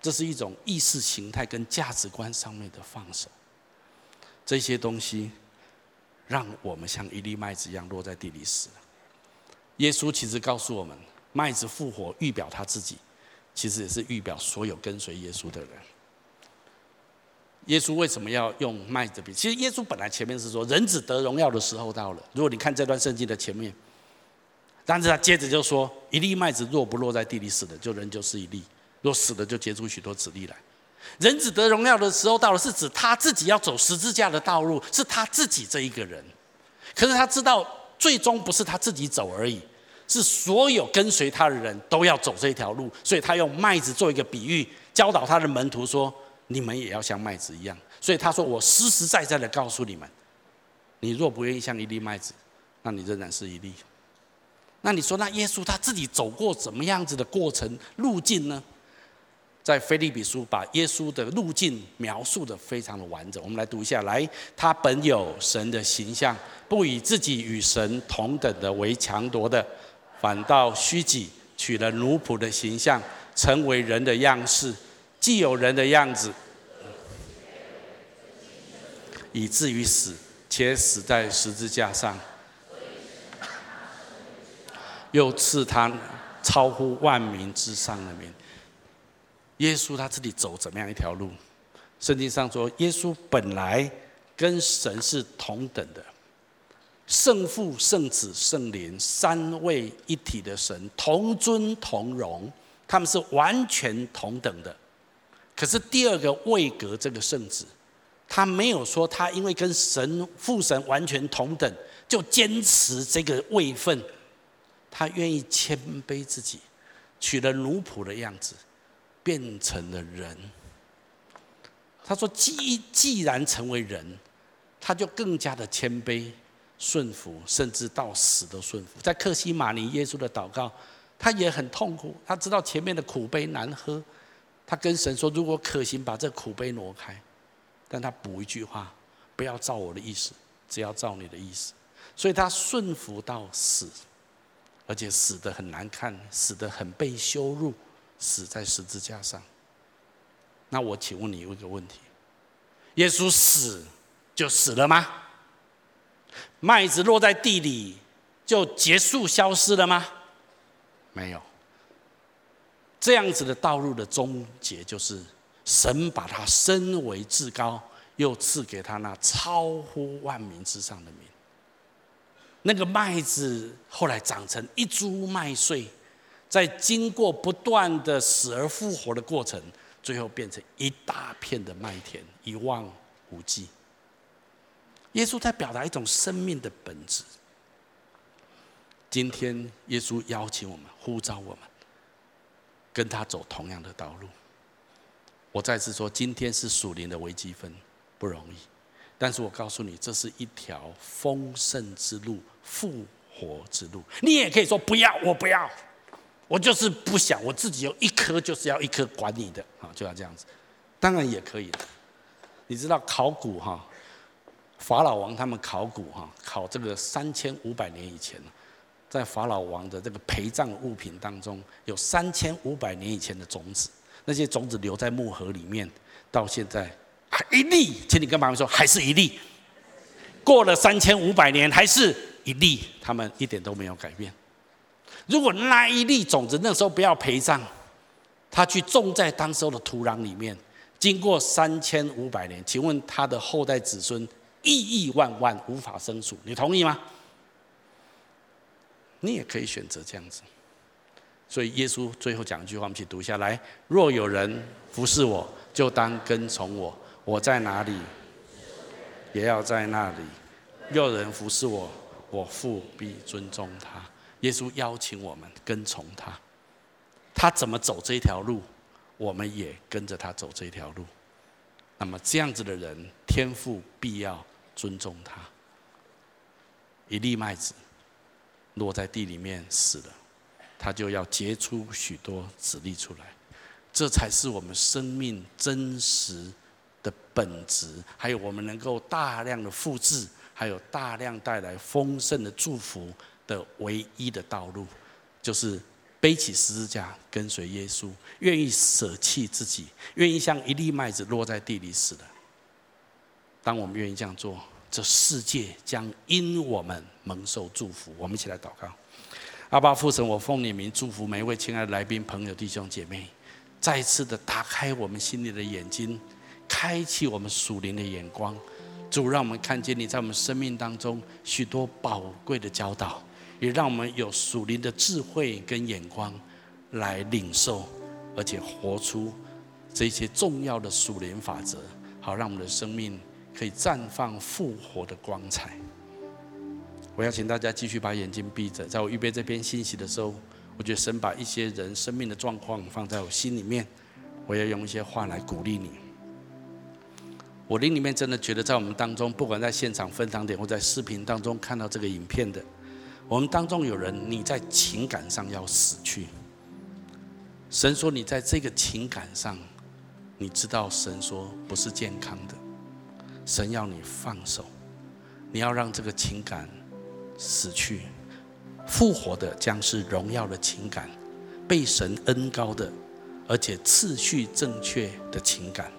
这是一种意识形态跟价值观上面的放手，这些东西让我们像一粒麦子一样落在地里死了。耶稣其实告诉我们，麦子复活预表他自己，其实也是预表所有跟随耶稣的人。耶稣为什么要用麦子比？其实耶稣本来前面是说，人子得荣耀的时候到了。如果你看这段圣经的前面，但是他接着就说，一粒麦子若不落在地里死的，就人就是一粒；若死的，就结出许多子粒来。人子得荣耀的时候到了，是指他自己要走十字架的道路，是他自己这一个人。可是他知道。最终不是他自己走而已，是所有跟随他的人都要走这条路，所以他用麦子做一个比喻，教导他的门徒说：“你们也要像麦子一样。”所以他说：“我实实在在的告诉你们，你若不愿意像一粒麦子，那你仍然是一粒。那你说，那耶稣他自己走过怎么样子的过程路径呢？在腓立比书把耶稣的路径描述的非常的完整。我们来读一下，来，他本有神的形象，不以自己与神同等的为强夺的，反倒虚己，取了奴仆的形象，成为人的样式，既有人的样子，以至于死，且死在十字架上。又赐他超乎万民之上的名。耶稣他自己走怎么样一条路？圣经上说，耶稣本来跟神是同等的，圣父、圣子、圣灵三位一体的神同尊同荣，他们是完全同等的。可是第二个位格这个圣子，他没有说他因为跟神父神完全同等，就坚持这个位分。他愿意谦卑自己，取了奴仆的样子，变成了人。他说：“既既然成为人，他就更加的谦卑、顺服，甚至到死都顺服。”在克西马尼，耶稣的祷告，他也很痛苦，他知道前面的苦杯难喝，他跟神说：“如果可行，把这苦杯挪开。”但他补一句话：“不要照我的意思，只要照你的意思。”所以他顺服到死。而且死得很难看，死得很被羞辱，死在十字架上。那我请问你一个问题：耶稣死就死了吗？麦子落在地里就结束消失了吗？没有。这样子的道路的终结，就是神把他升为至高，又赐给他那超乎万民之上的名。那个麦子后来长成一株麦穗，在经过不断的死而复活的过程，最后变成一大片的麦田，一望无际。耶稣在表达一种生命的本质。今天耶稣邀请我们，呼召我们，跟他走同样的道路。我再次说，今天是属灵的微积分，不容易。但是我告诉你，这是一条丰盛之路。复活之路，你也可以说不要，我不要，我就是不想，我自己有一颗就是要一颗管你的啊，就要这样子，当然也可以。你知道考古哈，法老王他们考古哈，考这个三千五百年以前，在法老王的这个陪葬物品当中，有三千五百年以前的种子，那些种子留在木盒里面，到现在还一粒，请你跟妈妈说，还是一粒，过了三千五百年还是。一粒，他们一点都没有改变。如果那一粒种子那时候不要陪葬，他去种在当时候的土壤里面，经过三千五百年，请问他的后代子孙亿亿万万无法胜数，你同意吗？你也可以选择这样子。所以耶稣最后讲一句话，我们一起读下来：若有人服侍我，就当跟从我；我在哪里，也要在那里；若有人服侍我。我父必尊重他。耶稣邀请我们跟从他，他怎么走这条路，我们也跟着他走这条路。那么这样子的人，天父必要尊重他。一粒麦子落在地里面死了，他就要结出许多子粒出来。这才是我们生命真实的本质，还有我们能够大量的复制。还有大量带来丰盛的祝福的唯一的道路，就是背起十字架跟随耶稣，愿意舍弃自己，愿意像一粒麦子落在地里死的。当我们愿意这样做，这世界将因我们蒙受祝福。我们一起来祷告：阿爸父神，我奉你名祝福每一位亲爱的来宾、朋友、弟兄姐妹，再次的打开我们心里的眼睛，开启我们属灵的眼光。主，让我们看见你在我们生命当中许多宝贵的教导，也让我们有属灵的智慧跟眼光来领受，而且活出这些重要的属灵法则，好让我们的生命可以绽放复活的光彩。我要请大家继续把眼睛闭着，在我预备这篇信息的时候，我觉得神把一些人生命的状况放在我心里面，我要用一些话来鼓励你。我灵里面真的觉得，在我们当中，不管在现场分堂点或在视频当中看到这个影片的，我们当中有人，你在情感上要死去。神说，你在这个情感上，你知道神说不是健康的。神要你放手，你要让这个情感死去，复活的将是荣耀的情感，被神恩高的，而且次序正确的情感。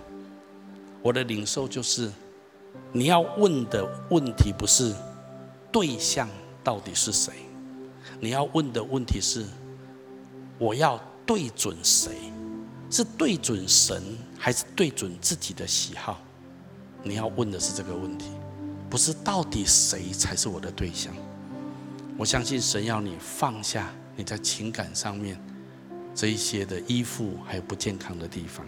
我的领受就是，你要问的问题不是对象到底是谁，你要问的问题是，我要对准谁？是对准神，还是对准自己的喜好？你要问的是这个问题，不是到底谁才是我的对象。我相信神要你放下你在情感上面这一些的依附，还有不健康的地方。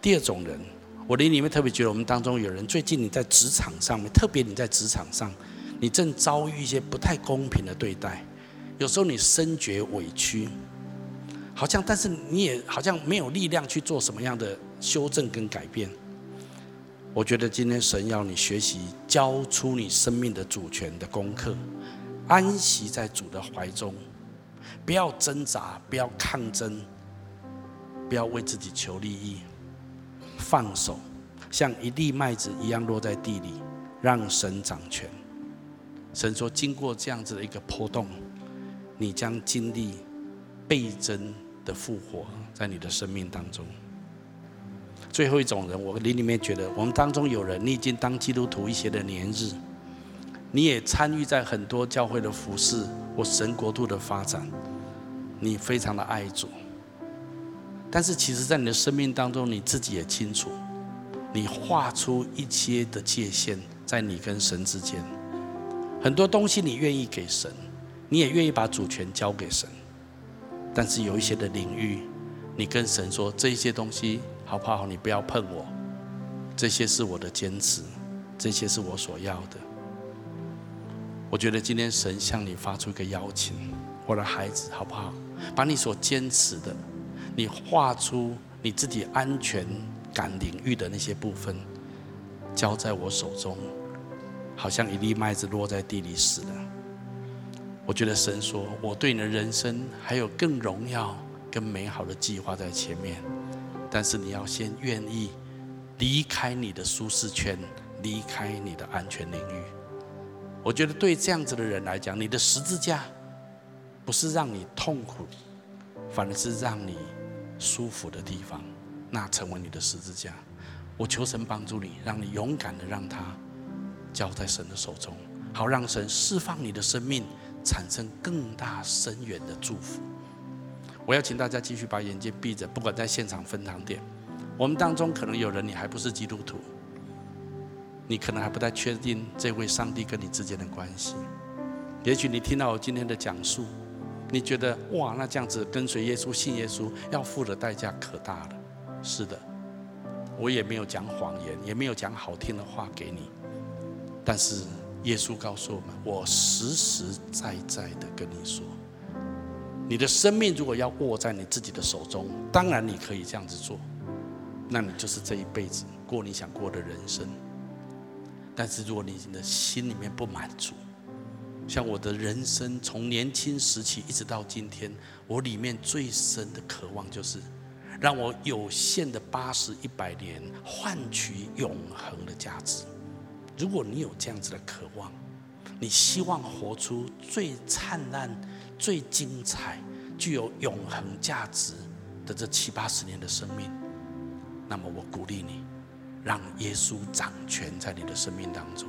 第二种人，我灵里面特别觉得，我们当中有人最近你在职场上面，特别你在职场上，你正遭遇一些不太公平的对待，有时候你深觉委屈，好像但是你也好像没有力量去做什么样的修正跟改变。我觉得今天神要你学习交出你生命的主权的功课，安息在主的怀中，不要挣扎，不要抗争，不要为自己求利益，放手，像一粒麦子一样落在地里，让神掌权。神说，经过这样子的一个波动，你将经历倍增的复活在你的生命当中。最后一种人，我灵里面觉得，我们当中有人，你已经当基督徒一些的年日，你也参与在很多教会的服事或神国度的发展，你非常的爱主，但是其实在你的生命当中，你自己也清楚，你画出一些的界限在你跟神之间，很多东西你愿意给神，你也愿意把主权交给神，但是有一些的领域，你跟神说这些东西。好不好？你不要碰我，这些是我的坚持，这些是我所要的。我觉得今天神向你发出一个邀请，我的孩子，好不好？把你所坚持的，你画出你自己安全感领域的那些部分，交在我手中，好像一粒麦子落在地里似的。我觉得神说，我对你的人生还有更荣耀、更美好的计划在前面。但是你要先愿意离开你的舒适圈，离开你的安全领域。我觉得对这样子的人来讲，你的十字架不是让你痛苦，反而是让你舒服的地方。那成为你的十字架。我求神帮助你，让你勇敢的让他交在神的手中，好让神释放你的生命，产生更大深远的祝福。我要请大家继续把眼睛闭着，不管在现场分堂点，我们当中可能有人你还不是基督徒，你可能还不太确定这位上帝跟你之间的关系。也许你听到我今天的讲述，你觉得哇，那这样子跟随耶稣、信耶稣要付的代价可大了。是的，我也没有讲谎言，也没有讲好听的话给你，但是耶稣告诉我们，我实实在在的跟你说。你的生命如果要握在你自己的手中，当然你可以这样子做，那你就是这一辈子过你想过的人生。但是如果你的心里面不满足，像我的人生从年轻时期一直到今天，我里面最深的渴望就是，让我有限的八十一百年换取永恒的价值。如果你有这样子的渴望，你希望活出最灿烂。最精彩、具有永恒价值的这七八十年的生命，那么我鼓励你，让耶稣掌权在你的生命当中。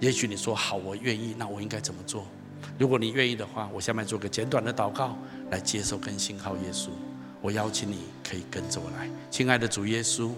也许你说好，我愿意，那我应该怎么做？如果你愿意的话，我下面做个简短的祷告，来接受跟信靠耶稣。我邀请你可以跟着我来，亲爱的主耶稣。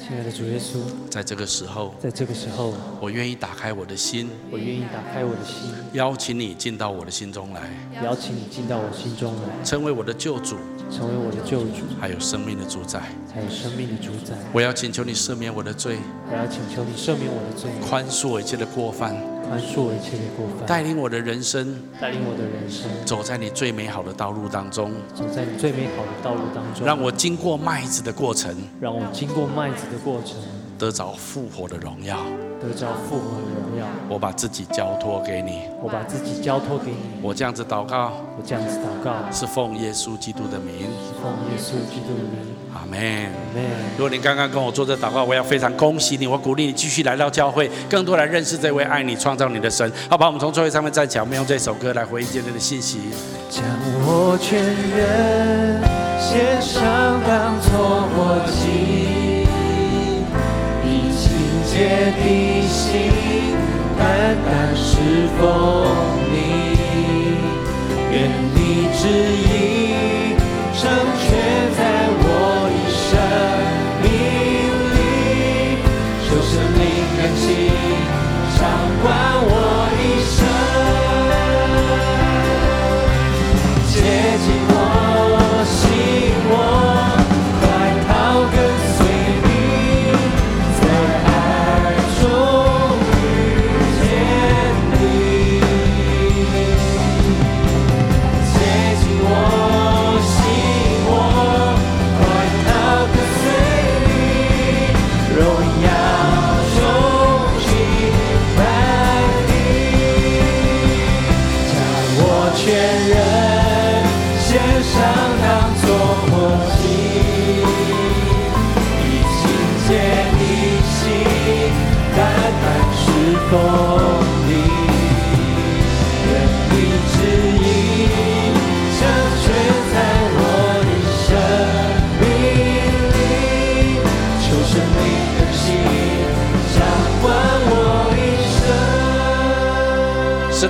亲爱的主耶稣，在这个时候，在这个时候，我愿意打开我的心，我愿意打开我的心，邀请你进到我的心中来，邀请你进到我心中来，成为我的救主，成为我的救主，还有生命的主宰，还有生命的主宰。我要请求你赦免我的罪，我要请求你赦免我的罪，宽恕我一切的过犯，宽恕我一切的过犯，带领我的人生，带领我的人生，走在你最美好的道路当中，走在你最美好的道路当中，让我经过麦子的过程，让我经过麦子的过程。得着复活的荣耀，得着复活的荣耀。我把自己交托给你，我把自己交托给你。我这样子祷告，我这样子祷告，是奉耶稣基督的名，是奉耶稣基督的名。阿门。如果你刚刚跟我做这祷告，我要非常恭喜你，我鼓励你继续来到教会，更多来认识这位爱你、创造你的神。好吧，我们从座位上面站起来，我们用这首歌来回应今天的信息。将我全人献上，当作活祭，以清洁的心，单单侍奉你，愿你旨意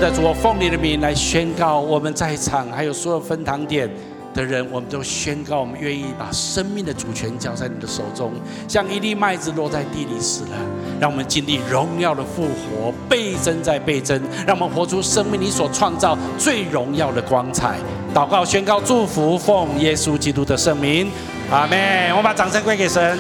的，主，我奉你的名来宣告，我们在场还有所有分堂点的人，我们都宣告，我们愿意把生命的主权交在你的手中，像一粒麦子落在地里死了，让我们经历荣耀的复活，倍增再倍增，让我们活出生命你所创造最荣耀的光彩。祷告、宣告、祝福，奉耶稣基督的圣名，阿门。我们把掌声归给神。